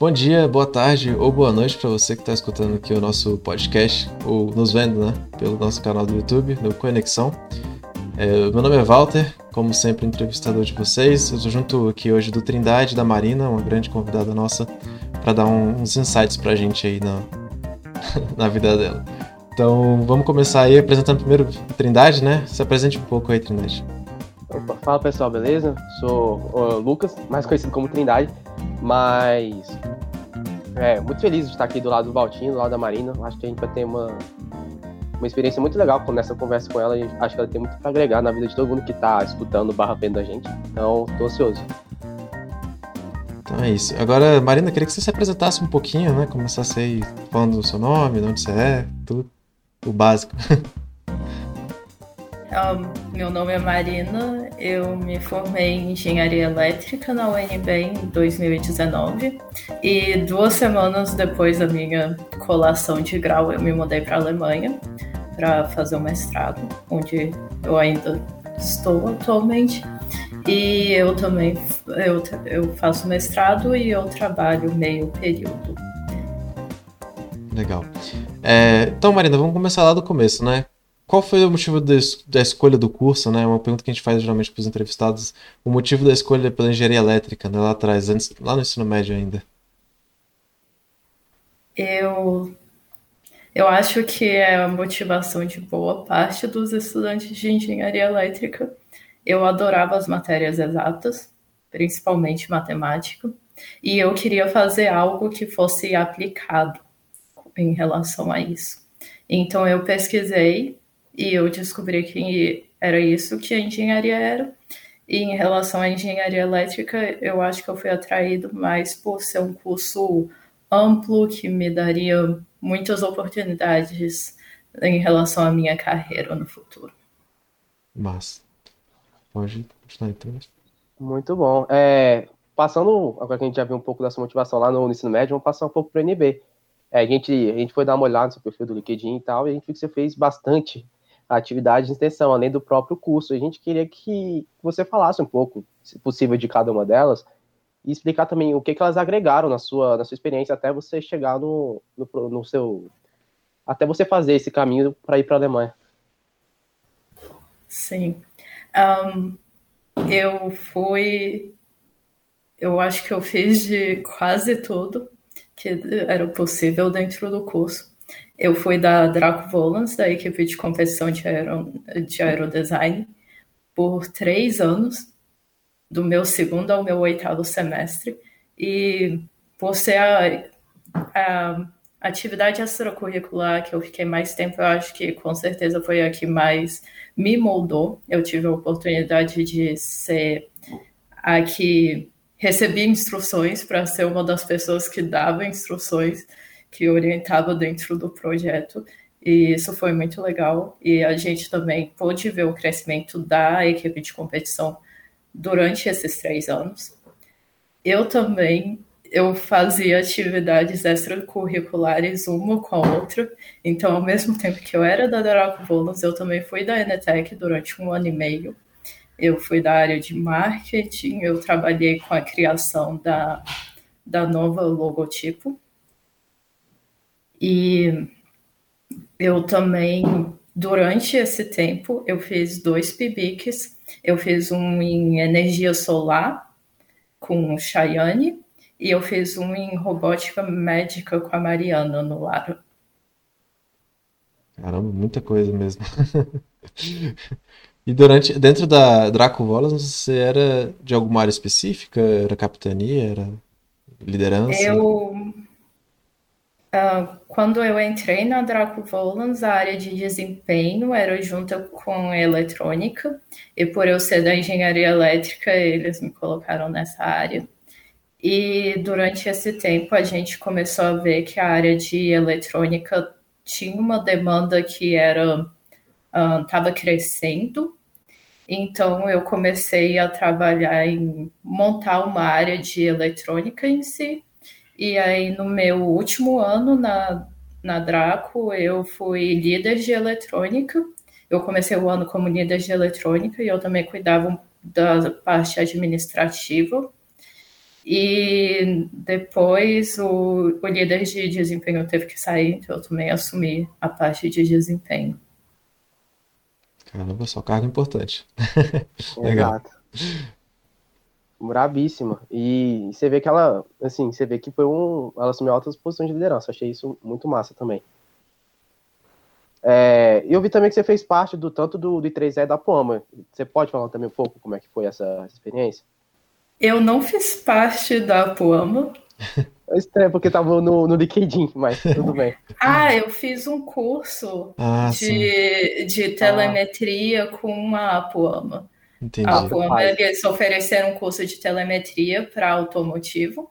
Bom dia, boa tarde ou boa noite para você que está escutando aqui o nosso podcast ou nos vendo, né, pelo nosso canal do YouTube, no Conexão. É, meu nome é Walter, como sempre entrevistador de vocês. Eu estou junto aqui hoje do Trindade, da Marina, uma grande convidada nossa, para dar um, uns insights para a gente aí na, na vida dela. Então vamos começar aí apresentando primeiro Trindade, né? Se apresente um pouco aí, Trindade. Opa, fala pessoal, beleza? Sou o Lucas, mais conhecido como Trindade. Mas é muito feliz de estar aqui do lado do Valtinho, do lado da Marina. Acho que a gente vai ter uma, uma experiência muito legal nessa conversa com ela. Acho que ela tem muito para agregar na vida de todo mundo que está escutando barra vendo a gente. Então, tô ansioso. Então é isso. Agora, Marina, queria que você se apresentasse um pouquinho, né? Começasse aí falando do seu nome, de onde você é, tudo. O básico. Um, meu nome é Marina, eu me formei em engenharia elétrica na UNB em 2019 e duas semanas depois da minha colação de grau eu me mudei para a Alemanha para fazer o mestrado, onde eu ainda estou atualmente. E eu também eu, eu faço mestrado e eu trabalho meio período. Legal. É, então, Marina, vamos começar lá do começo, né? Qual foi o motivo de, da escolha do curso, né? Uma pergunta que a gente faz geralmente para os entrevistados. O motivo da escolha pela engenharia elétrica, né? Lá atrás, antes, lá no ensino médio ainda. Eu, eu acho que é a motivação de boa parte dos estudantes de engenharia elétrica. Eu adorava as matérias exatas, principalmente matemática, e eu queria fazer algo que fosse aplicado em relação a isso. Então eu pesquisei e eu descobri que era isso que a engenharia era. E em relação à engenharia elétrica, eu acho que eu fui atraído mais por ser um curso amplo que me daria muitas oportunidades em relação à minha carreira no futuro. Mas pode continuar então. Muito bom. É, passando, agora que a gente já viu um pouco dessa motivação lá no ensino médio, vamos passar um pouco para o NB. É, a, gente, a gente foi dar uma olhada no seu perfil do LinkedIn e tal, e a gente viu que você fez bastante atividade de extensão, além do próprio curso. A gente queria que você falasse um pouco, se possível, de cada uma delas e explicar também o que, que elas agregaram na sua, na sua experiência até você chegar no, no, no seu. até você fazer esse caminho para ir para a Alemanha. Sim. Um, eu fui. Eu acho que eu fiz de quase tudo que era possível dentro do curso. Eu fui da Draco Volans, da equipe de competição de, aero, de aerodesign, por três anos, do meu segundo ao meu oitavo semestre. E por ser a, a atividade extracurricular que eu fiquei mais tempo, eu acho que com certeza foi a que mais me moldou. Eu tive a oportunidade de ser a que recebi instruções para ser uma das pessoas que dava instruções que orientava dentro do projeto. E isso foi muito legal. E a gente também pôde ver o crescimento da equipe de competição durante esses três anos. Eu também eu fazia atividades extracurriculares uma com a outra. Então, ao mesmo tempo que eu era da Daraco Volans, eu também fui da Enetec durante um ano e meio. Eu fui da área de marketing, eu trabalhei com a criação da, da nova logotipo. E eu também, durante esse tempo, eu fiz dois PIBICs. Eu fiz um em energia solar com o Chayane e eu fiz um em robótica médica com a Mariana no Lara. Caramba, muita coisa mesmo. e durante, dentro da Draco Volas, você era de alguma área específica? Era capitania? Era liderança? Eu Uh, quando eu entrei na Draco Volans, a área de desempenho era junto com eletrônica, e por eu ser da engenharia elétrica, eles me colocaram nessa área. E durante esse tempo, a gente começou a ver que a área de eletrônica tinha uma demanda que era estava uh, crescendo. Então, eu comecei a trabalhar em montar uma área de eletrônica em si e aí, no meu último ano na, na Draco, eu fui líder de eletrônica. Eu comecei o ano como líder de eletrônica e eu também cuidava da parte administrativa. E depois o, o líder de desempenho teve que sair, então eu também assumi a parte de desempenho. Caramba, só cargo importante. Legal. Exato. Brabíssima. E você vê que ela, assim, você vê que foi um. Ela assumiu altas posições de liderança. Achei isso muito massa também. É, eu vi também que você fez parte do tanto do, do I3E da Poama. Você pode falar também um pouco como é que foi essa experiência? Eu não fiz parte da Poama. É estranho, porque tava no, no LinkedIn, mas tudo bem. ah, eu fiz um curso ah, de, de telemetria ah. com a Poama. Entendi. A Poama, eles ofereceram um curso de telemetria para automotivo.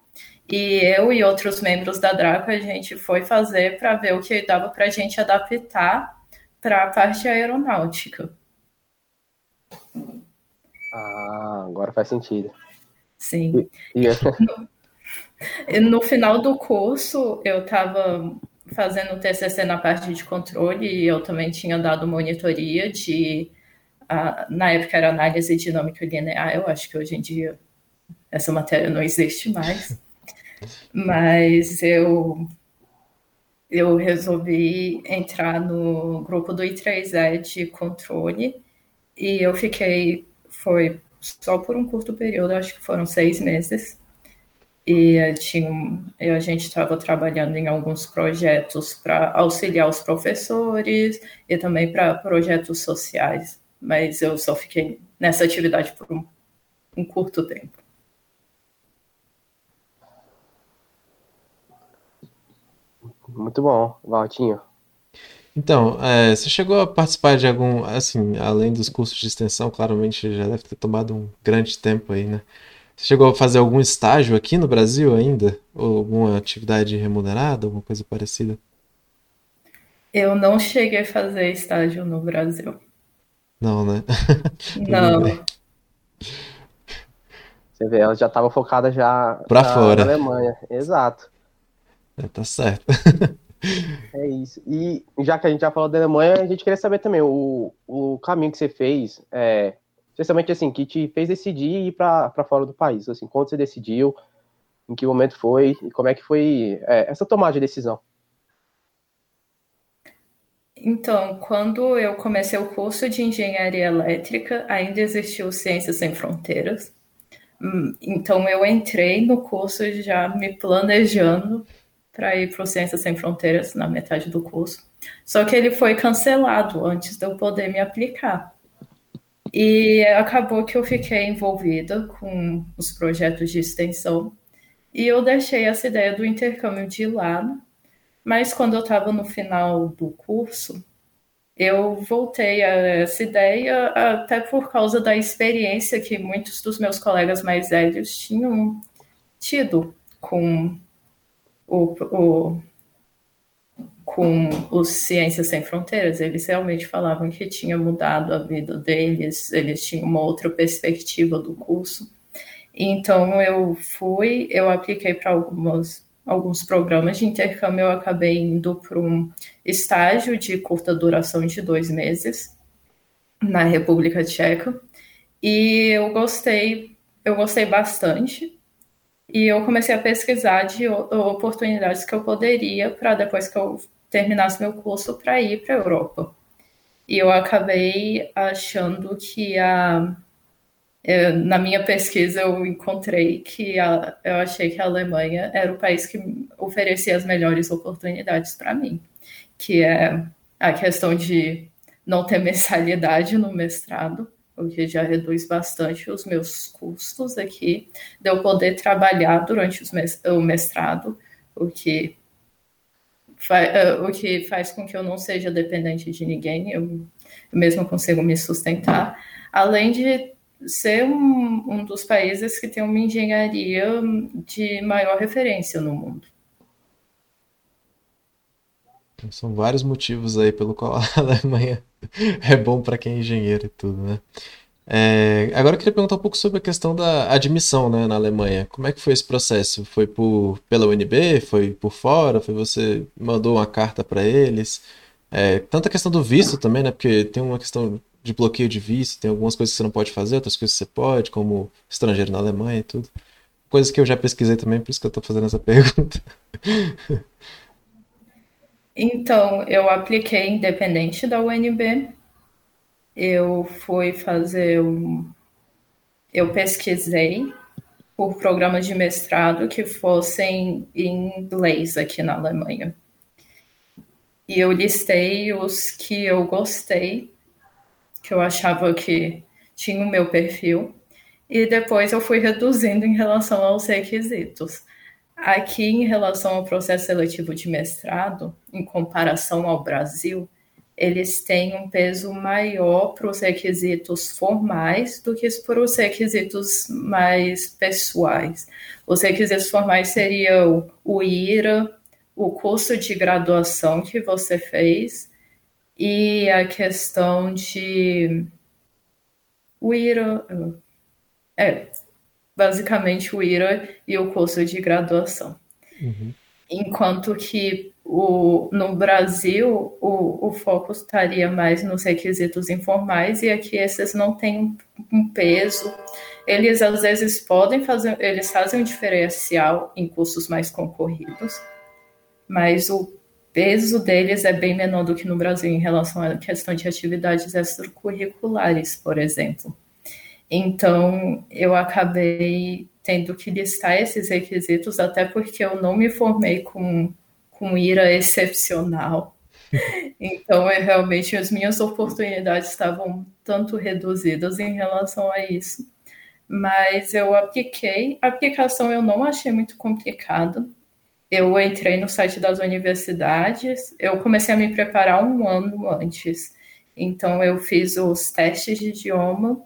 E eu e outros membros da Draco, a gente foi fazer para ver o que dava para a gente adaptar para a parte aeronáutica. Ah, agora faz sentido. Sim. E, e... no final do curso, eu estava fazendo TCC na parte de controle e eu também tinha dado monitoria de, uh, na época era análise dinâmica linear, eu acho que hoje em dia essa matéria não existe mais, mas eu eu resolvi entrar no grupo do I3E de controle e eu fiquei, foi só por um curto período, acho que foram seis meses. E tinha, a gente estava trabalhando em alguns projetos para auxiliar os professores e também para projetos sociais, mas eu só fiquei nessa atividade por um, um curto tempo. Muito bom, Valtinho. Então, é, você chegou a participar de algum, assim, além dos cursos de extensão, claramente já deve ter tomado um grande tempo aí, né? Você chegou a fazer algum estágio aqui no Brasil ainda? Ou alguma atividade remunerada, alguma coisa parecida? Eu não cheguei a fazer estágio no Brasil. Não, né? Não. Você vê, ela já estava focada já pra na, fora. na Alemanha. Exato. É, tá certo. É isso. E já que a gente já falou da Alemanha, a gente queria saber também o, o caminho que você fez, é, especialmente assim, que te fez decidir ir para fora do país. Assim, quando você decidiu, em que momento foi e como é que foi é, essa tomada de decisão? Então, quando eu comecei o curso de engenharia elétrica, ainda existiu Ciências Sem Fronteiras. Hum, então, eu entrei no curso já me planejando para ir para o Ciências Sem Fronteiras na metade do curso. Só que ele foi cancelado antes de eu poder me aplicar. E acabou que eu fiquei envolvida com os projetos de extensão e eu deixei essa ideia do intercâmbio de lado. Mas quando eu estava no final do curso, eu voltei a essa ideia até por causa da experiência que muitos dos meus colegas mais velhos tinham tido com o, o, com os Ciências Sem Fronteiras, eles realmente falavam que tinha mudado a vida deles, eles tinham uma outra perspectiva do curso. Então eu fui, eu apliquei para algumas alguns programas de intercâmbio, eu acabei indo para um estágio de curta duração de dois meses na República Tcheca e eu gostei, eu gostei bastante. E eu comecei a pesquisar de oportunidades que eu poderia para depois que eu terminasse meu curso para ir para a Europa. E eu acabei achando que a na minha pesquisa eu encontrei que a, eu achei que a Alemanha era o país que oferecia as melhores oportunidades para mim, que é a questão de não ter mensalidade no mestrado, o que já reduz bastante os meus custos aqui, de eu poder trabalhar durante o mestrado, o que, eh, o que faz com que eu não seja dependente de ninguém, eu mesmo consigo me sustentar, além de ser um, um dos países que tem uma engenharia de maior referência no mundo. São vários motivos aí pelo qual a Alemanha é bom para quem é engenheiro e tudo, né? É, agora eu queria perguntar um pouco sobre a questão da admissão né, na Alemanha. Como é que foi esse processo? Foi por, pela UNB? Foi por fora? Foi você mandou uma carta para eles? É, tanta questão do visto também, né? Porque tem uma questão de bloqueio de visto, tem algumas coisas que você não pode fazer, outras coisas que você pode, como estrangeiro na Alemanha e tudo. coisa que eu já pesquisei também, por isso que eu estou fazendo essa pergunta. Então, eu apliquei independente da UNB. Eu fui fazer um. Eu pesquisei por programas de mestrado que fossem em inglês aqui na Alemanha. E eu listei os que eu gostei, que eu achava que tinha o meu perfil, e depois eu fui reduzindo em relação aos requisitos. Aqui, em relação ao processo seletivo de mestrado, em comparação ao Brasil, eles têm um peso maior para os requisitos formais do que para os requisitos mais pessoais. Os requisitos formais seriam o IRA, o curso de graduação que você fez e a questão de o IRA é basicamente o IRA e o curso de graduação. Uhum. Enquanto que o, no Brasil o, o foco estaria mais nos requisitos informais e aqui esses não têm um peso. Eles às vezes podem fazer, eles fazem um diferencial em cursos mais concorridos, mas o peso deles é bem menor do que no Brasil em relação à questão de atividades extracurriculares, por exemplo. Então, eu acabei tendo que listar esses requisitos, até porque eu não me formei com, com ira excepcional. Então, é, realmente, as minhas oportunidades estavam tanto reduzidas em relação a isso. Mas eu apliquei. A aplicação eu não achei muito complicada eu entrei no site das universidades, eu comecei a me preparar um ano antes. Então, eu fiz os testes de idioma.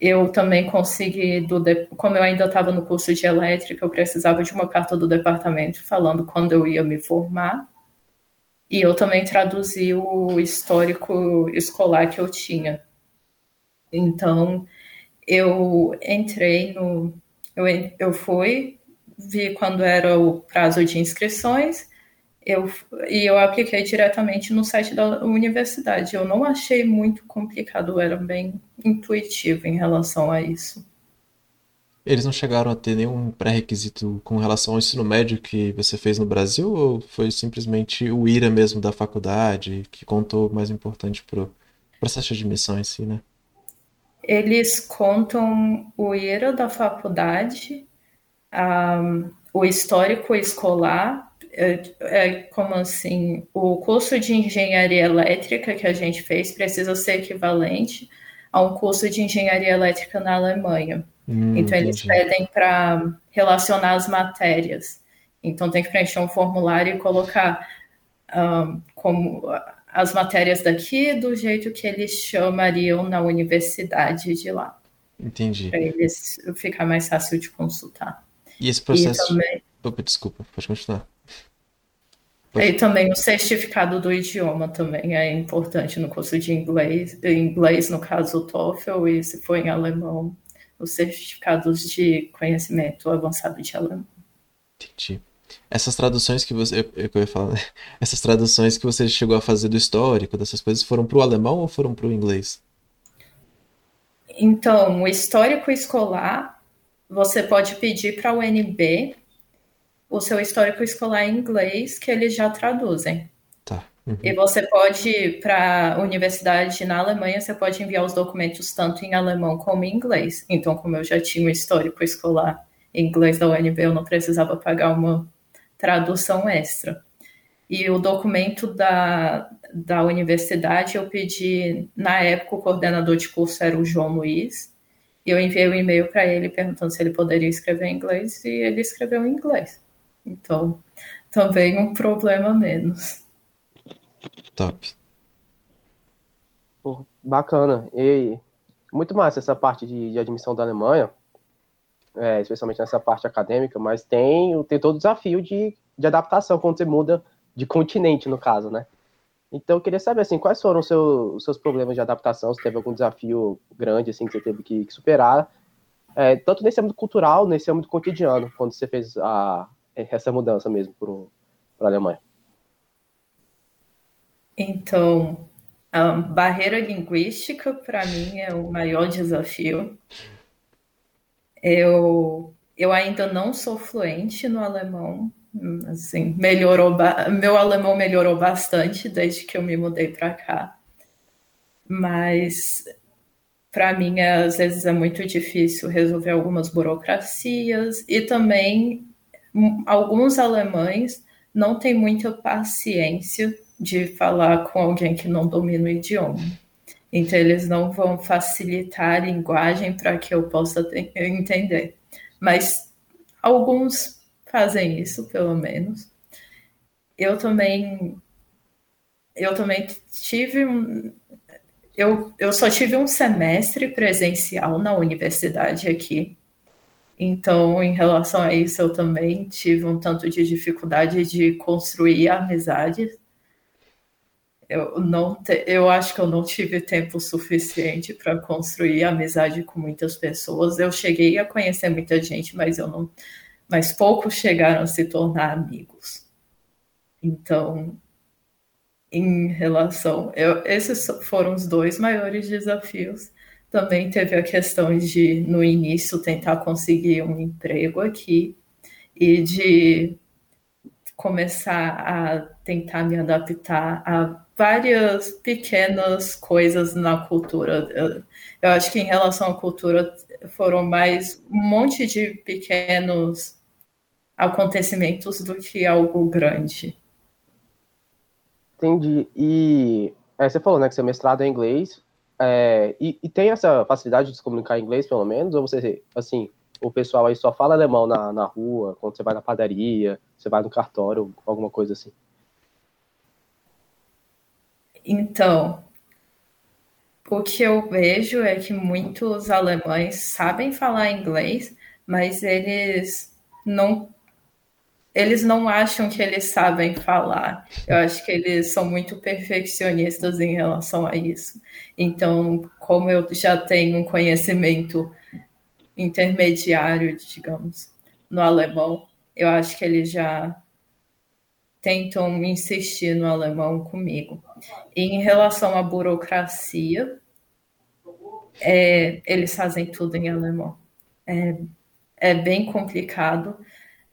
Eu também consegui, do, como eu ainda estava no curso de elétrica, eu precisava de uma carta do departamento falando quando eu ia me formar. E eu também traduzi o histórico escolar que eu tinha. Então, eu entrei no. Eu, eu fui, vi quando era o prazo de inscrições eu, e eu apliquei diretamente no site da universidade. Eu não achei muito complicado, era bem intuitivo em relação a isso. Eles não chegaram a ter nenhum pré-requisito com relação ao ensino médio que você fez no Brasil ou foi simplesmente o IRA mesmo da faculdade que contou mais importante para o processo de admissão em si, né? Eles contam o IRA da faculdade um, o histórico escolar, é, é, como assim, o curso de engenharia elétrica que a gente fez precisa ser equivalente a um curso de engenharia elétrica na Alemanha. Hum, então, eles entendi. pedem para relacionar as matérias. Então, tem que preencher um formulário e colocar um, como as matérias daqui do jeito que eles chamariam na universidade de lá. Entendi. Para eles ficar mais fácil de consultar. E esse processo. E também... Opa, desculpa, pode continuar. Pode... E também o certificado do idioma também é importante no curso de inglês, em inglês, no caso o TOEFL, e se for em alemão, os certificados de conhecimento avançado de alemão. Entendi. Essas traduções que você. Eu, eu ia falar, né? Essas traduções que você chegou a fazer do histórico, dessas coisas, foram para o alemão ou foram para o inglês? Então, o histórico escolar você pode pedir para o UNB o seu histórico escolar em inglês, que eles já traduzem. Tá. Uhum. E você pode, para a universidade na Alemanha, você pode enviar os documentos tanto em alemão como em inglês. Então, como eu já tinha o histórico escolar em inglês da UNB, eu não precisava pagar uma tradução extra. E o documento da, da universidade eu pedi, na época, o coordenador de curso era o João Luiz, e eu enviei um e-mail para ele perguntando se ele poderia escrever em inglês e ele escreveu em inglês. Então, também um problema menos. Top. bacana. E muito massa essa parte de, de admissão da Alemanha, é, especialmente nessa parte acadêmica, mas tem, tem todo o desafio de, de adaptação quando você muda de continente, no caso, né? Então, eu queria saber, assim, quais foram os seus, os seus problemas de adaptação, se teve algum desafio grande, assim, que você teve que, que superar, é, tanto nesse âmbito cultural, nesse âmbito cotidiano, quando você fez a, essa mudança mesmo para a Alemanha. Então, a barreira linguística, para mim, é o maior desafio. Eu eu ainda não sou fluente no alemão, assim, melhorou, meu alemão melhorou bastante desde que eu me mudei para cá. Mas para mim, às vezes é muito difícil resolver algumas burocracias e também alguns alemães não têm muita paciência de falar com alguém que não domina o idioma. Então, eles não vão facilitar a linguagem para que eu possa entender. Mas alguns fazem isso, pelo menos. Eu também eu também tive um eu, eu só tive um semestre presencial na universidade aqui. Então, em relação a isso, eu também tive um tanto de dificuldade de construir amizades. Eu, não te, eu acho que eu não tive tempo suficiente para construir amizade com muitas pessoas. Eu cheguei a conhecer muita gente, mas eu não, mas poucos chegaram a se tornar amigos. Então, em relação, eu, esses foram os dois maiores desafios. Também teve a questão de, no início, tentar conseguir um emprego aqui e de começar a tentar me adaptar a várias pequenas coisas na cultura. Eu, acho que em relação à cultura foram mais um monte de pequenos acontecimentos do que algo grande. Entendi. E é, você falou, né, que seu mestrado é em inglês. É, e, e, tem essa facilidade de se comunicar em inglês, pelo menos? Ou você, assim, o pessoal aí só fala alemão na, na rua, quando você vai na padaria, você vai no cartório, alguma coisa assim? Então, o que eu vejo é que muitos alemães sabem falar inglês, mas eles não eles não acham que eles sabem falar. Eu acho que eles são muito perfeccionistas em relação a isso. Então, como eu já tenho um conhecimento intermediário, digamos, no alemão, eu acho que eles já tentam insistir no alemão comigo. E em relação à burocracia, é, eles fazem tudo em alemão. É, é bem complicado.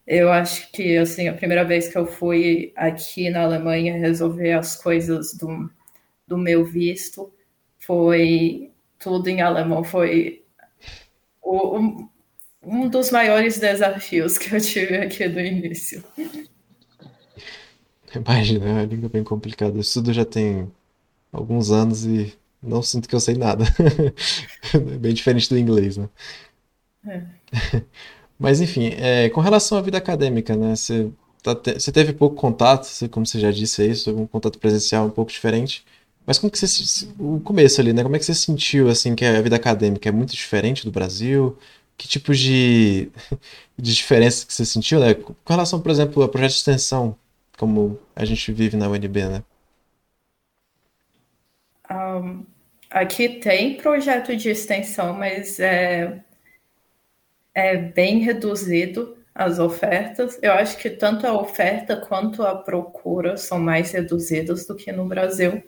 Eu acho que assim a primeira vez que eu fui aqui na Alemanha resolver as coisas do, do meu visto foi tudo em alemão. Foi o, um, dos maiores desafios que eu tive aqui do início. Imagina, é uma língua bem complicada. Eu estudo já tem alguns anos e não sinto que eu sei nada. é bem diferente do inglês, né? É. Mas enfim, é, com relação à vida acadêmica, né? Você, tá te, você teve pouco contato, como você já disse aí, é um contato presencial um pouco diferente. Mas como que você. O começo ali, né? Como é que você sentiu assim que a vida acadêmica é muito diferente do Brasil? Que tipo de, de diferença que você sentiu, né? Com relação, por exemplo, a projeto de extensão, como a gente vive na UNB, né? Um, aqui tem projeto de extensão, mas é, é bem reduzido as ofertas. Eu acho que tanto a oferta quanto a procura são mais reduzidas do que no Brasil.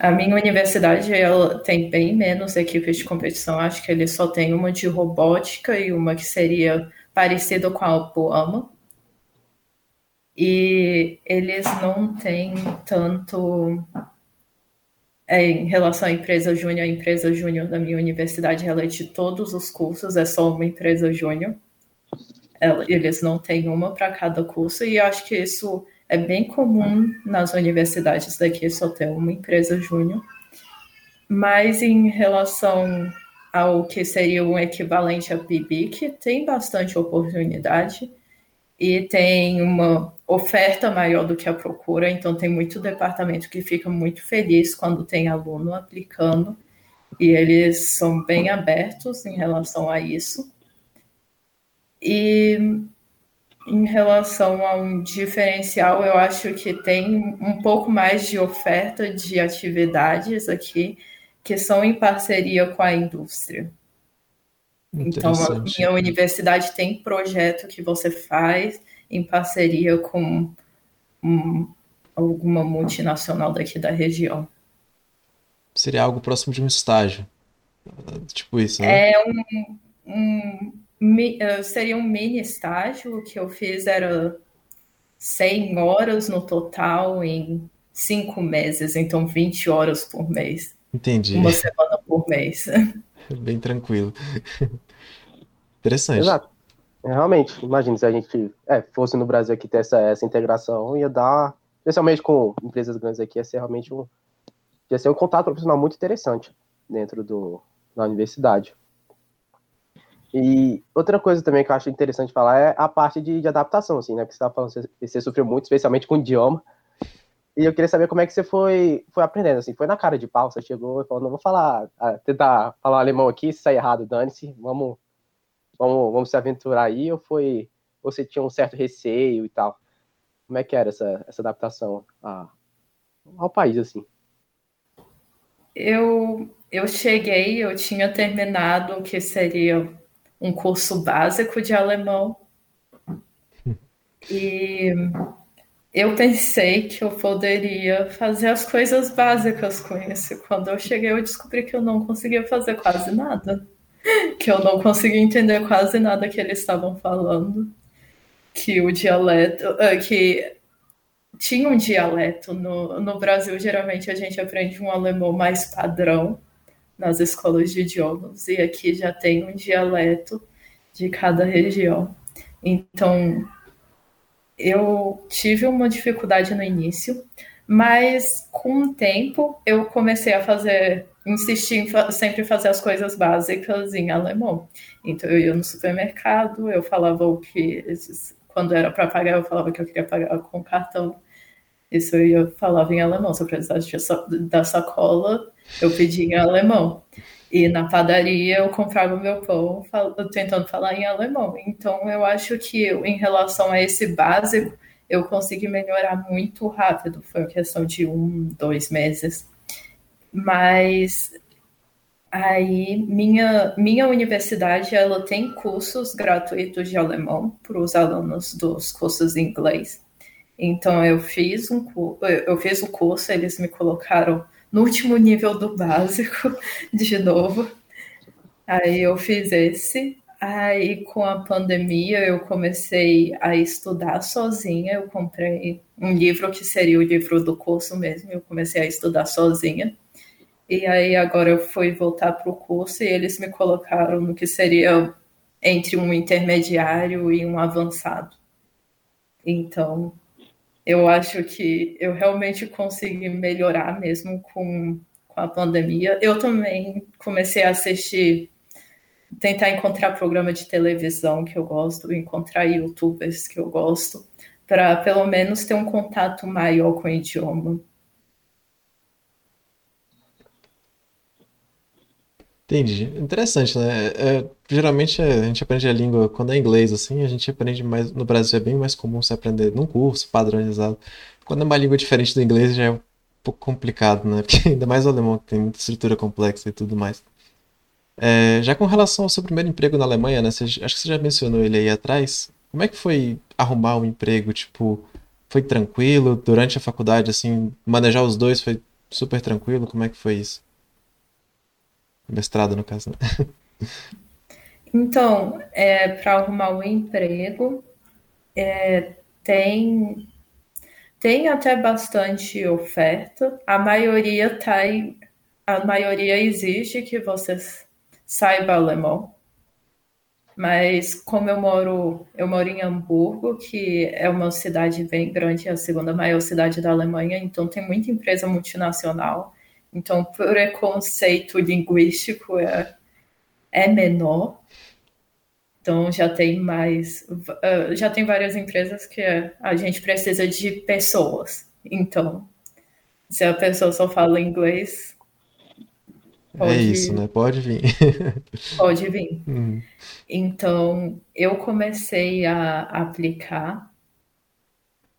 A minha universidade ela tem bem menos equipes de competição. Acho que ele só tem uma de robótica e uma que seria parecida com a Poama. E eles não têm tanto é, em relação à empresa júnior, a empresa júnior da minha universidade ela é de todos os cursos, é só uma empresa júnior. Eles não têm uma para cada curso, e acho que isso é bem comum nas universidades daqui, só ter uma empresa júnior. Mas em relação ao que seria um equivalente a PIBIC, tem bastante oportunidade e tem uma oferta maior do que a procura, então tem muito departamento que fica muito feliz quando tem aluno aplicando e eles são bem abertos em relação a isso. E em relação a um diferencial, eu acho que tem um pouco mais de oferta de atividades aqui que são em parceria com a indústria. Então, a minha universidade tem projeto que você faz em parceria com um, alguma multinacional daqui da região. Seria algo próximo de um estágio. Tipo isso, né? É um, um uh, seria um mini estágio. O que eu fiz era 100 horas no total em cinco meses, então 20 horas por mês. Entendi. Uma semana por mês. Bem tranquilo. Interessante. Exato. É, realmente, imagina se a gente é, fosse no Brasil aqui ter essa, essa integração, ia dar, especialmente com empresas grandes aqui, ia ser realmente um, ia ser um contato profissional muito interessante dentro do, da universidade. E outra coisa também que eu acho interessante falar é a parte de, de adaptação, assim, né? Porque você estava falando que você, sofreu muito, especialmente com o idioma. E eu queria saber como é que você foi, foi aprendendo, assim, foi na cara de pau, você chegou e falou, não vou falar, tentar falar alemão aqui, se sair errado, dane-se, vamos, vamos, vamos se aventurar aí, ou foi, ou você tinha um certo receio e tal? Como é que era essa, essa adaptação a, ao país, assim? Eu, eu cheguei, eu tinha terminado o que seria um curso básico de alemão. E eu pensei que eu poderia fazer as coisas básicas com isso. Quando eu cheguei, eu descobri que eu não conseguia fazer quase nada. Que eu não conseguia entender quase nada que eles estavam falando. Que o dialeto. Ah, que tinha um dialeto. No, no Brasil, geralmente, a gente aprende um alemão mais padrão nas escolas de idiomas. E aqui já tem um dialeto de cada região. Então, eu tive uma dificuldade no início, mas com o tempo eu comecei a fazer, insistir em sempre fazer as coisas básicas em alemão. Então eu ia no supermercado, eu falava o que quando era para pagar, eu falava que eu queria pagar com cartão. Isso eu falava em alemão. Se eu precisasse da sacola, eu pedia em alemão. E na padaria eu comprava meu pão tentando falar em alemão. Então eu acho que em relação a esse básico, eu consegui melhorar muito rápido. Foi uma questão de um, dois meses. Mas aí minha, minha universidade ela tem cursos gratuitos de alemão para os alunos dos cursos em inglês. Então eu fiz um eu fiz o curso, eles me colocaram no último nível do básico, de novo. Aí eu fiz esse. Aí com a pandemia eu comecei a estudar sozinha. Eu comprei um livro que seria o livro do curso mesmo. Eu comecei a estudar sozinha. E aí agora eu fui voltar para o curso e eles me colocaram no que seria entre um intermediário e um avançado. Então, eu acho que eu realmente consegui melhorar mesmo com, com a pandemia. Eu também comecei a assistir, tentar encontrar programa de televisão que eu gosto, encontrar youtubers que eu gosto, para pelo menos ter um contato maior com o idioma. Entendi. Interessante, né? É, geralmente a gente aprende a língua quando é inglês, assim, a gente aprende mais. No Brasil é bem mais comum se aprender num curso padronizado. Quando é uma língua diferente do inglês já é um pouco complicado, né? Porque ainda mais o alemão, que tem muita estrutura complexa e tudo mais. É, já com relação ao seu primeiro emprego na Alemanha, né? Você, acho que você já mencionou ele aí atrás. Como é que foi arrumar um emprego? Tipo, foi tranquilo durante a faculdade, assim, manejar os dois foi super tranquilo? Como é que foi isso? Mestrado, no caso. Né? Então, é, para arrumar um emprego, é, tem, tem até bastante oferta. A maioria tá, a maioria exige que você saiba alemão. Mas como eu moro, eu moro em Hamburgo, que é uma cidade bem grande, é a segunda maior cidade da Alemanha, então tem muita empresa multinacional. Então, o preconceito linguístico é, é menor. Então, já tem mais. Uh, já tem várias empresas que a gente precisa de pessoas. Então, se a pessoa só fala inglês. É pode, é isso, né? Pode vir. pode vir. Uhum. Então, eu comecei a aplicar.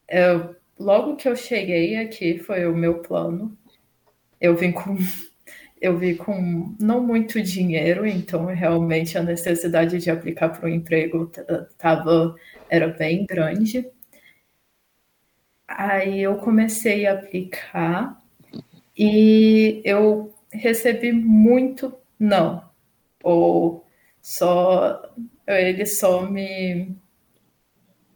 Eu, logo que eu cheguei aqui, foi o meu plano eu vim com eu vi com não muito dinheiro, então realmente a necessidade de aplicar para o emprego tava era bem grande. Aí eu comecei a aplicar e eu recebi muito não, ou só eles só me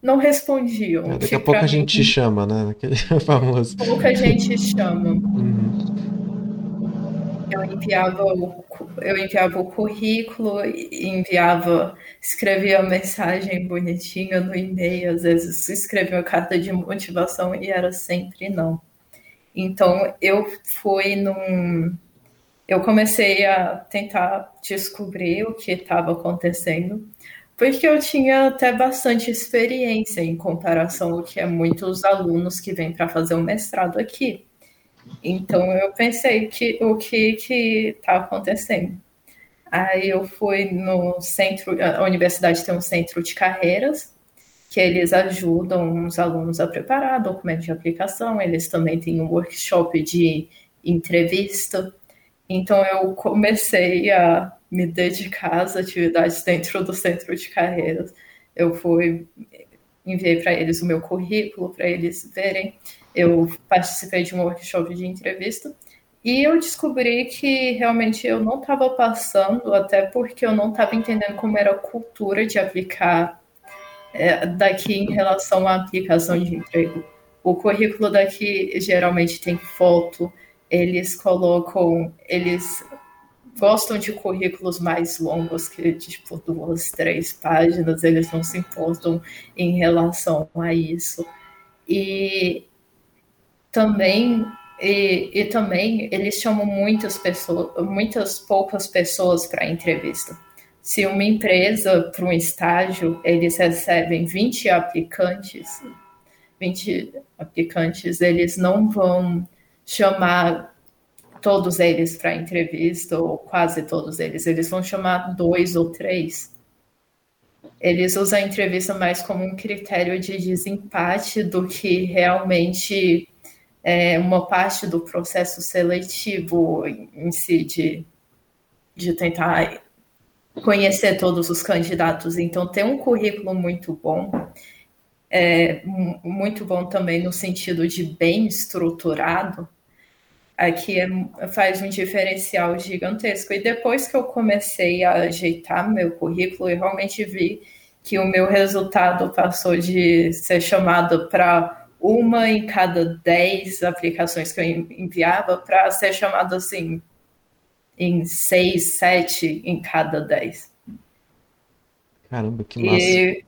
não respondiam. É, daqui a pouco a gente te chama, né? Aquele famoso. Pouca gente chama. Uhum. Enviava o, eu enviava o currículo, enviava, escrevia mensagem bonitinha no e-mail, às vezes escrevia uma carta de motivação e era sempre não. Então eu fui num. Eu comecei a tentar descobrir o que estava acontecendo porque eu tinha até bastante experiência em comparação ao que é muitos alunos que vêm para fazer o mestrado aqui. Então eu pensei que o que que está acontecendo. Aí eu fui no centro, a universidade tem um centro de carreiras que eles ajudam os alunos a preparar documento de aplicação. Eles também têm um workshop de entrevista. Então eu comecei a me dedicar às atividades dentro do centro de carreiras. Eu fui enviei para eles o meu currículo para eles verem. Eu participei de um workshop de entrevista e eu descobri que realmente eu não estava passando, até porque eu não estava entendendo como era a cultura de aplicar é, daqui em relação à aplicação de emprego. O currículo daqui geralmente tem foto, eles colocam, eles gostam de currículos mais longos, que tipo duas, três páginas, eles não se importam em relação a isso. E também e, e também eles chamam muitas pessoas, muitas poucas pessoas para entrevista. Se uma empresa para um estágio, eles recebem 20 aplicantes, 20 aplicantes, eles não vão chamar todos eles para entrevista, ou quase todos eles. Eles vão chamar dois ou três. Eles usam a entrevista mais como um critério de desempate do que realmente é, uma parte do processo seletivo em si, de, de tentar conhecer todos os candidatos. Então, ter um currículo muito bom é muito bom também no sentido de bem estruturado aqui é, faz um diferencial gigantesco. E depois que eu comecei a ajeitar meu currículo, eu realmente vi que o meu resultado passou de ser chamado para uma em cada dez aplicações que eu enviava para ser chamado assim em seis, sete em cada dez. Caramba, que massa. E,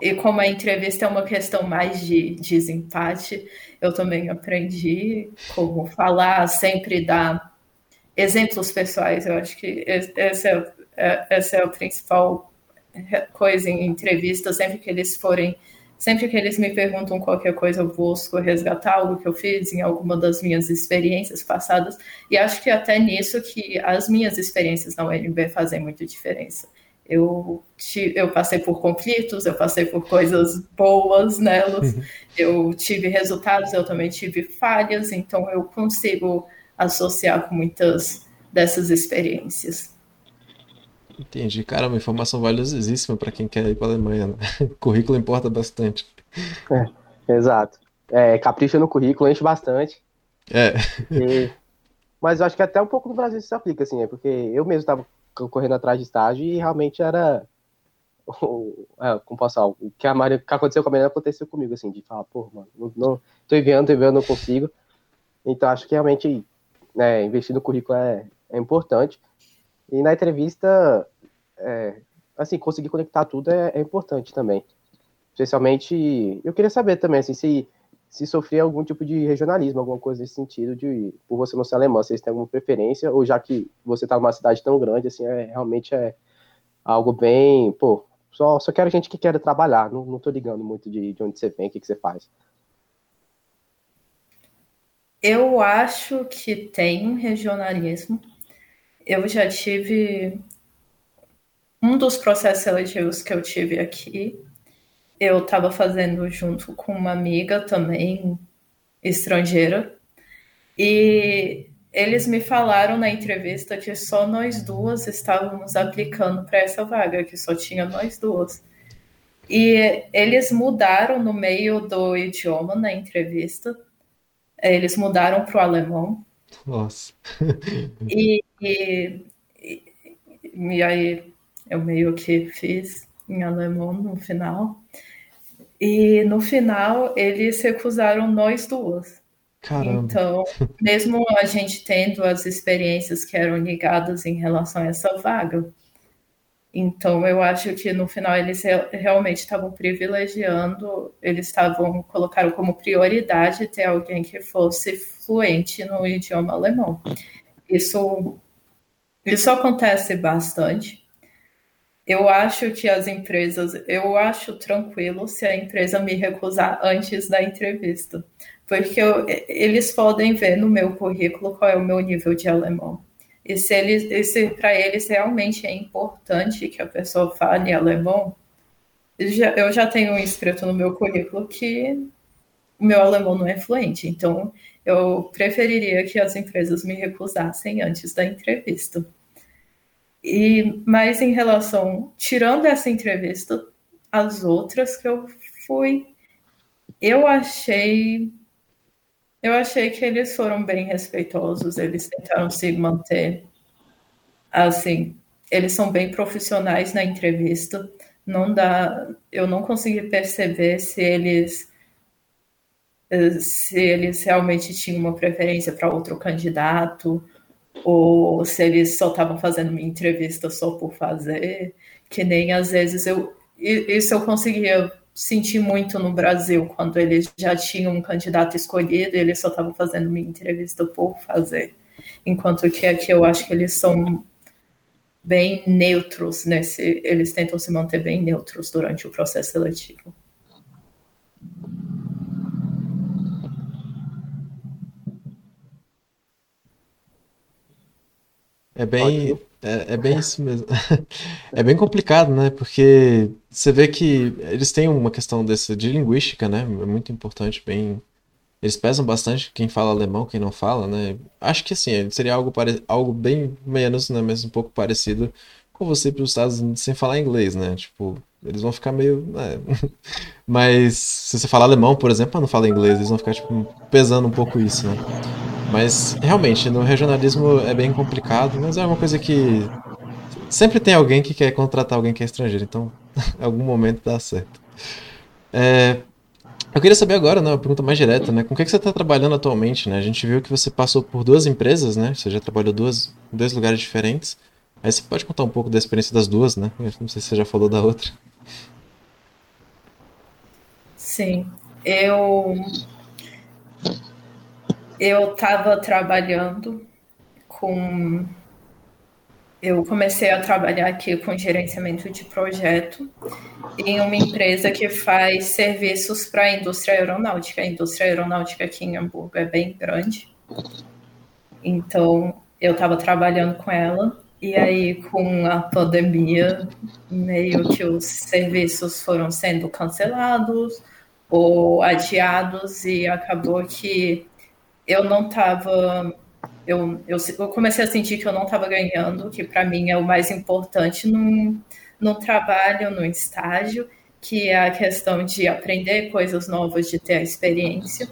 e como a entrevista é uma questão mais de desempate, eu também aprendi como falar, sempre dar exemplos pessoais. Eu acho que essa é, é, essa é a principal coisa em entrevista, sempre que eles forem, sempre que eles me perguntam qualquer coisa, eu busco resgatar algo que eu fiz em alguma das minhas experiências passadas, e acho que até nisso que as minhas experiências na UNB fazem muita diferença. Eu, eu passei por conflitos, eu passei por coisas boas nelas, uhum. eu tive resultados, eu também tive falhas, então eu consigo associar com muitas dessas experiências. Entendi. Cara, uma informação valiosíssima para quem quer ir para a Alemanha. Né? O currículo importa bastante. É, exato. É, capricha no currículo, enche bastante. É. E... Mas eu acho que até um pouco no Brasil isso se aplica, assim, é porque eu mesmo estava correndo atrás de estágio e realmente era é, como posso falar, o que a Maria, que aconteceu com a Maria aconteceu comigo, assim, de falar, pô, mano, não, não tô enviando, tô enviando, não consigo. Então acho que realmente né, investir no currículo é, é importante. E na entrevista, é, assim, conseguir conectar tudo é, é, importante também. Especialmente, eu queria saber também, assim, se se sofrer algum tipo de regionalismo, alguma coisa nesse sentido, de por você não ser alemão, vocês têm alguma preferência, ou já que você está numa cidade tão grande, assim, é, realmente é algo bem, pô, só, só quero gente que queira trabalhar, não, não tô ligando muito de, de onde você vem, o que, que você faz. Eu acho que tem regionalismo. Eu já tive um dos processos seletivos que eu tive aqui eu estava fazendo junto com uma amiga também estrangeira e eles me falaram na entrevista que só nós duas estávamos aplicando para essa vaga, que só tinha nós duas. E eles mudaram no meio do idioma na entrevista. Eles mudaram para o alemão. Nossa. e, e, e, aí eu meio que fiz em alemão no final. E no final eles recusaram nós duas. Caramba. Então, mesmo a gente tendo as experiências que eram ligadas em relação a essa vaga, então eu acho que no final eles realmente estavam privilegiando, eles estavam colocaram como prioridade ter alguém que fosse fluente no idioma alemão. Isso isso acontece bastante. Eu acho que as empresas, eu acho tranquilo se a empresa me recusar antes da entrevista, porque eu, eles podem ver no meu currículo qual é o meu nível de alemão. E se, eles, se para eles realmente é importante que a pessoa fale alemão, já, eu já tenho escrito no meu currículo que o meu alemão não é fluente. Então, eu preferiria que as empresas me recusassem antes da entrevista. E mas em relação, tirando essa entrevista, as outras que eu fui, eu achei eu achei que eles foram bem respeitosos, eles tentaram se manter assim, eles são bem profissionais na entrevista. Não dá, eu não consegui perceber se eles se eles realmente tinham uma preferência para outro candidato ou se eles só estavam fazendo minha entrevista só por fazer, que nem às vezes eu isso eu conseguia sentir muito no Brasil quando eles já tinham um candidato escolhido e eles só estavam fazendo minha entrevista por fazer, enquanto que aqui eu acho que eles são bem neutros nesse, eles tentam se manter bem neutros durante o processo seletivo. É bem, é, é bem isso mesmo. É bem complicado, né? Porque você vê que eles têm uma questão dessa de linguística, né? É muito importante, bem. Eles pesam bastante quem fala alemão, quem não fala, né? Acho que assim, seria algo, pare... algo bem menos, né? Mas um pouco parecido com você para os Estados Unidos sem falar inglês, né? Tipo, eles vão ficar meio. Né? Mas se você falar alemão, por exemplo, não fala inglês, eles vão ficar tipo, pesando um pouco isso, né? Mas realmente, no regionalismo é bem complicado, mas é uma coisa que sempre tem alguém que quer contratar alguém que é estrangeiro, então em algum momento dá certo. É, eu queria saber agora, né, uma pergunta mais direta, né? Com o que, que você está trabalhando atualmente, né? A gente viu que você passou por duas empresas, né? Você já trabalhou duas, em dois lugares diferentes. Aí você pode contar um pouco da experiência das duas, né? Eu não sei se você já falou da outra. Sim, eu eu estava trabalhando com. Eu comecei a trabalhar aqui com gerenciamento de projeto em uma empresa que faz serviços para a indústria aeronáutica. A indústria aeronáutica aqui em Hamburgo é bem grande. Então, eu estava trabalhando com ela e aí, com a pandemia, meio que os serviços foram sendo cancelados ou adiados, e acabou que eu não estava. Eu, eu, eu, comecei a sentir que eu não estava ganhando, que para mim é o mais importante num, num trabalho, num estágio, que é a questão de aprender coisas novas, de ter a experiência.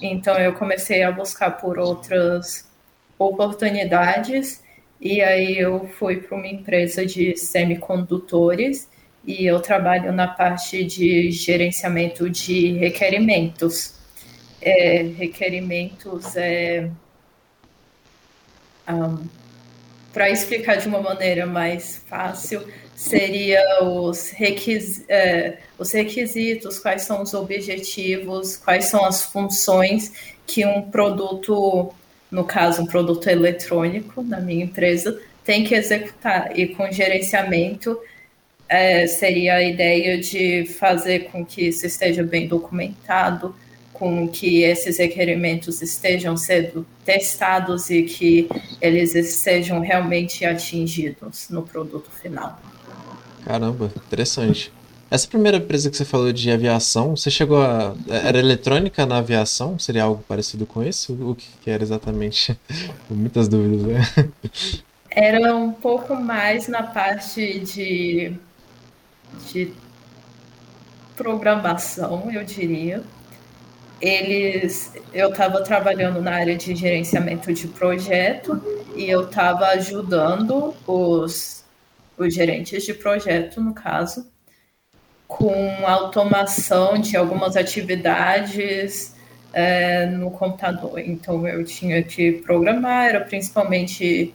Então eu comecei a buscar por outras oportunidades e aí eu fui para uma empresa de semicondutores e eu trabalho na parte de gerenciamento de requerimentos é, requerimentos é, um, para explicar de uma maneira mais fácil, seria os, requis, é, os requisitos, quais são os objetivos, quais são as funções que um produto, no caso, um produto eletrônico na minha empresa, tem que executar. E com gerenciamento, é, seria a ideia de fazer com que isso esteja bem documentado, com que esses requerimentos estejam sendo testados e que eles sejam realmente atingidos no produto final. Caramba, interessante. Essa primeira empresa que você falou de aviação, você chegou a. Era eletrônica na aviação? Seria algo parecido com isso? O que era exatamente? Muitas dúvidas, né? Era um pouco mais na parte de, de programação, eu diria eles eu estava trabalhando na área de gerenciamento de projeto e eu estava ajudando os os gerentes de projeto, no caso, com automação de algumas atividades é, no computador. Então eu tinha que programar, era principalmente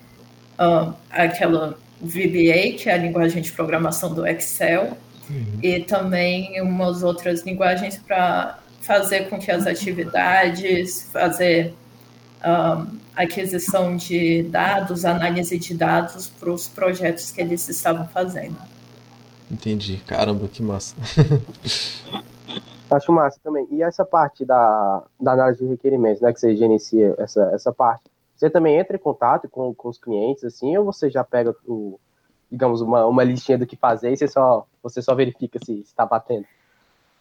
uh, aquela VBA, que é a linguagem de programação do Excel, uhum. e também umas outras linguagens para fazer com que as atividades, fazer um, aquisição de dados, análise de dados para os projetos que eles estavam fazendo. Entendi. Caramba, que massa. Acho massa também. E essa parte da, da análise de requerimentos, né, que você gerencia essa, essa parte, você também entra em contato com, com os clientes, assim, ou você já pega o, digamos, uma, uma listinha do que fazer e você só, você só verifica se está batendo?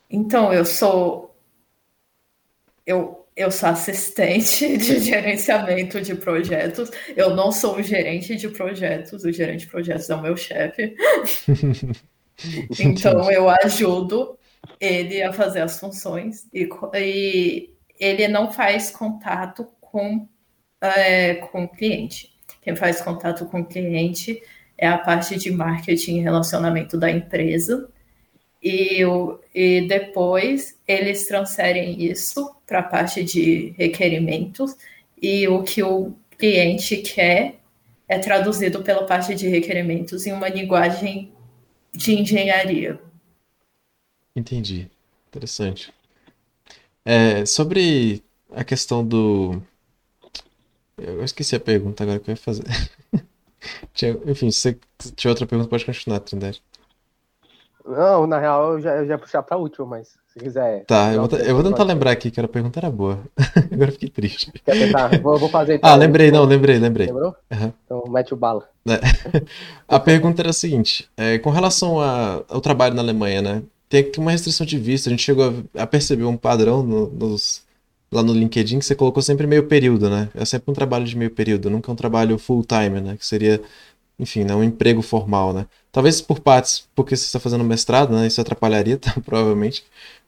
Então, eu sou eu, eu sou assistente de gerenciamento de projetos. Eu não sou o gerente de projetos. O gerente de projetos é o meu chefe. então eu ajudo ele a fazer as funções e, e ele não faz contato com, é, com o cliente. Quem faz contato com o cliente é a parte de marketing e relacionamento da empresa e, e depois eles transferem isso para a parte de requerimentos e o que o cliente quer é traduzido pela parte de requerimentos em uma linguagem de engenharia. Entendi. Interessante. É, sobre a questão do. Eu esqueci a pergunta agora que eu ia fazer. Enfim, se você tiver outra pergunta, pode continuar, Trindade. Não, na real eu já, eu já ia puxar pra última, mas se quiser. Tá, eu vou, eu vou tentar lembrar aqui que a pergunta era boa. Agora fiquei triste. Quer tentar? Vou, vou fazer então. Ah, lembrei, não, lembrei, lembrei. Lembrou? Uhum. Então mete o bala. É. A pergunta era a seguinte: é, com relação a, ao trabalho na Alemanha, né? Tem aqui uma restrição de vista. A gente chegou a, a perceber um padrão no, nos, lá no LinkedIn que você colocou sempre meio período, né? É sempre um trabalho de meio período, nunca um trabalho full time, né? Que seria enfim, né, um emprego formal, né? Talvez por partes, porque você está fazendo mestrado, né? Isso atrapalharia, tá, provavelmente.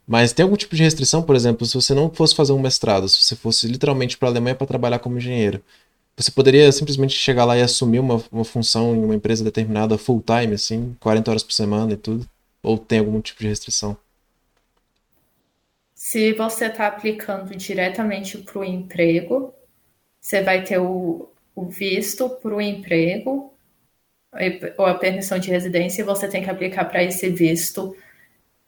Mas tem algum tipo de restrição, por exemplo, se você não fosse fazer um mestrado, se você fosse literalmente para a Alemanha para trabalhar como engenheiro, você poderia simplesmente chegar lá e assumir uma, uma função em uma empresa determinada full time, assim, 40 horas por semana e tudo? Ou tem algum tipo de restrição? Se você está aplicando diretamente para o emprego, você vai ter o, o visto para o emprego ou a permissão de residência, você tem que aplicar para esse visto.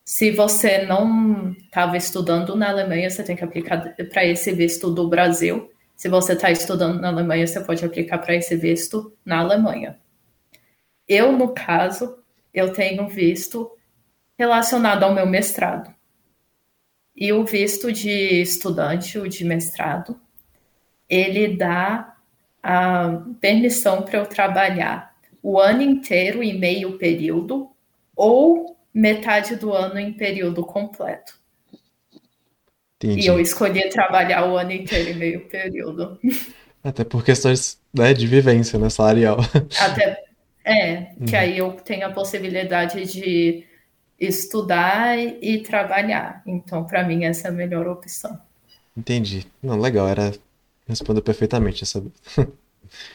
Se você não estava estudando na Alemanha, você tem que aplicar para esse visto do Brasil. Se você está estudando na Alemanha, você pode aplicar para esse visto na Alemanha. Eu, no caso, eu tenho visto relacionado ao meu mestrado. E o visto de estudante, o de mestrado, ele dá a permissão para eu trabalhar o ano inteiro em meio período ou metade do ano em período completo. Entendi. E eu escolhi trabalhar o ano inteiro em meio período. Até por questões né, de vivência, né, salarial. Até, é, que uhum. aí eu tenho a possibilidade de estudar e trabalhar. Então, para mim, essa é a melhor opção. Entendi. Não, legal, era respondeu perfeitamente essa.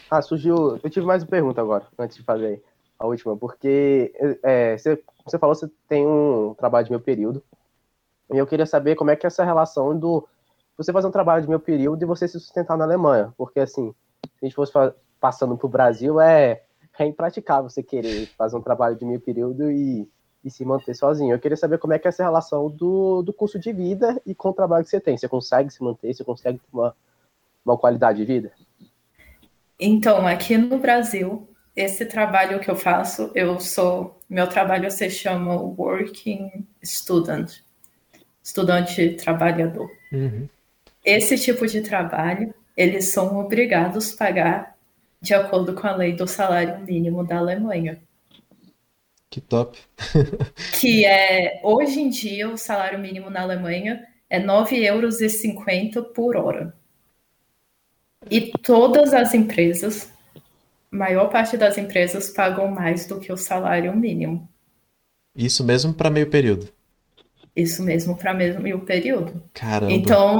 Ah, surgiu. Eu tive mais uma pergunta agora, antes de fazer a última, porque é, você, você falou que você tem um trabalho de meu período. E eu queria saber como é que é essa relação do você fazer um trabalho de meu período e você se sustentar na Alemanha. Porque assim, se a gente fosse passando para o Brasil, é, é impraticável você querer fazer um trabalho de meio período e, e se manter sozinho. Eu queria saber como é que é essa relação do, do custo de vida e com o trabalho que você tem. Você consegue se manter? Você consegue ter uma, uma qualidade de vida? Então, aqui no Brasil, esse trabalho que eu faço, eu sou, meu trabalho se chama Working Student, estudante trabalhador. Uhum. Esse tipo de trabalho, eles são obrigados a pagar de acordo com a lei do salário mínimo da Alemanha. Que top. que é, hoje em dia, o salário mínimo na Alemanha é 9,50 euros por hora. E todas as empresas, maior parte das empresas pagam mais do que o salário mínimo. Isso mesmo para meio período. Isso mesmo para meio período. Caramba. Então,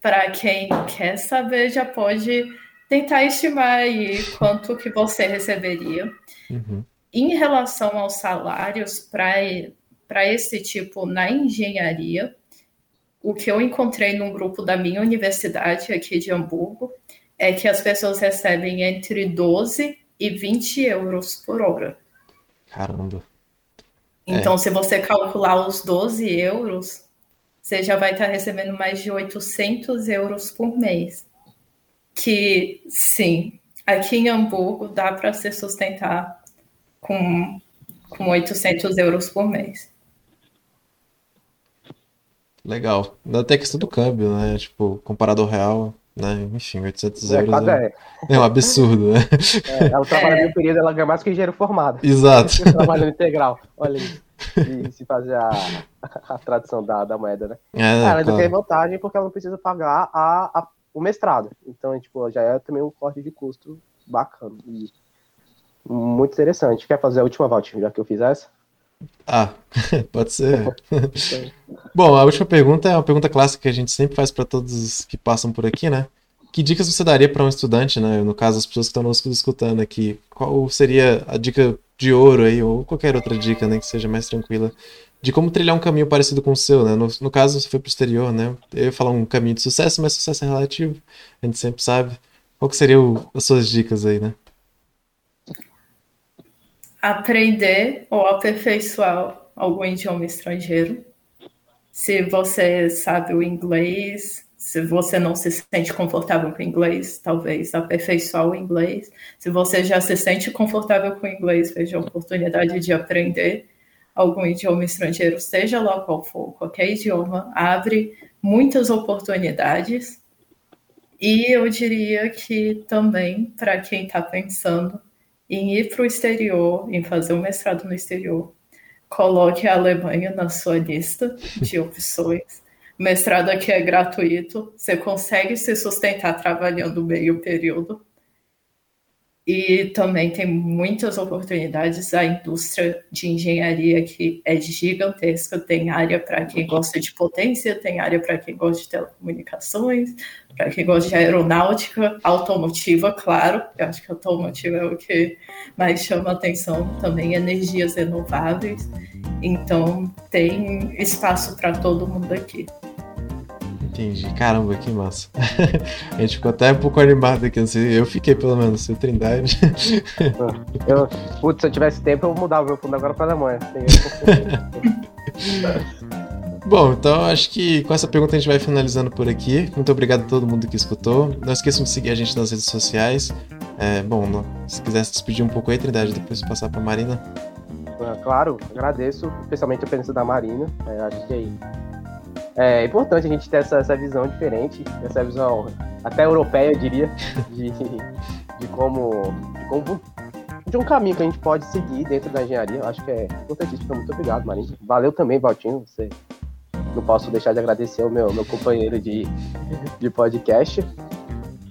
para quem quer saber, já pode tentar estimar aí quanto que você receberia. Uhum. em relação aos salários para esse tipo na engenharia, o que eu encontrei num grupo da minha universidade aqui de Hamburgo é que as pessoas recebem entre 12 e 20 euros por hora. Caramba. Então, é. se você calcular os 12 euros, você já vai estar recebendo mais de 800 euros por mês. Que, sim, aqui em Hamburgo dá para se sustentar com, com 800 euros por mês. Legal. Até questão do câmbio, né? Tipo, comparado ao real, né? Enfim, 800 é, euros é, é, é, um absurdo, né? É, ela trabalha é. no período, ela ganha mais que engenheiro formado. Exato. Trabalhando integral. Olha isso. E se fazer a, a tradução da, da moeda, né? É, ela ainda claro. tem vantagem porque ela não precisa pagar a, a, o mestrado. Então, tipo, já é também um corte de custo bacana. E muito interessante. Quer fazer a última volta, já que eu fiz essa? Ah, pode ser. Bom, a última pergunta é uma pergunta clássica que a gente sempre faz para todos os que passam por aqui, né? Que dicas você daria para um estudante, né? No caso, as pessoas que estão nos escutando aqui, qual seria a dica de ouro aí, ou qualquer outra dica, né, que seja mais tranquila, de como trilhar um caminho parecido com o seu, né? No, no caso, você foi pro exterior, né? Eu ia falar um caminho de sucesso, mas sucesso é relativo, a gente sempre sabe. Qual que seriam as suas dicas aí, né? aprender ou aperfeiçoar algum idioma estrangeiro. Se você sabe o inglês, se você não se sente confortável com o inglês, talvez aperfeiçoar o inglês. Se você já se sente confortável com o inglês, veja a oportunidade de aprender algum idioma estrangeiro, seja lá qual for, qualquer idioma, abre muitas oportunidades. E eu diria que também, para quem está pensando em ir para o exterior, em fazer um mestrado no exterior, coloque a Alemanha na sua lista de opções. Mestrado aqui é gratuito, você consegue se sustentar trabalhando meio período. E também tem muitas oportunidades. A indústria de engenharia que é gigantesca, tem área para quem gosta de potência, tem área para quem gosta de telecomunicações, para quem gosta de aeronáutica, automotiva, claro. Eu acho que automotiva é o que mais chama atenção, também energias renováveis. Então tem espaço para todo mundo aqui. Entendi. Caramba, que massa. a gente ficou até um pouco animado aqui, assim. Eu fiquei, pelo menos, sem Trindade. eu, putz, se eu tivesse tempo, eu mudava o meu fundo agora pra Alemanha. Bom, então acho que com essa pergunta a gente vai finalizando por aqui. Muito obrigado a todo mundo que escutou. Não esqueçam de seguir a gente nas redes sociais. É, bom, não, se quiser se despedir um pouco aí, Trindade, depois passar pra Marina. Claro, agradeço, especialmente a presença da Marina. É, acho que aí é importante a gente ter essa, essa visão diferente, essa visão até europeia, eu diria, de, de, como, de como de um caminho que a gente pode seguir dentro da engenharia. Eu acho que é importantíssimo. Muito obrigado, Marinho. Valeu também, Valtinho. Você não posso deixar de agradecer o meu, meu companheiro de, de podcast.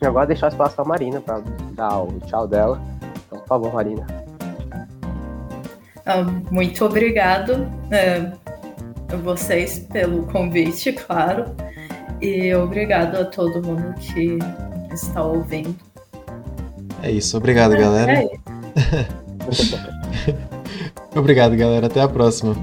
E agora deixar espaço para a Marina para dar o tchau dela. Então, por favor, Marina. Ah, muito obrigado. É, vocês pelo convite, claro. E obrigado a todo mundo que está ouvindo. É isso, obrigado, galera. É, é isso. obrigado, galera. Até a próxima.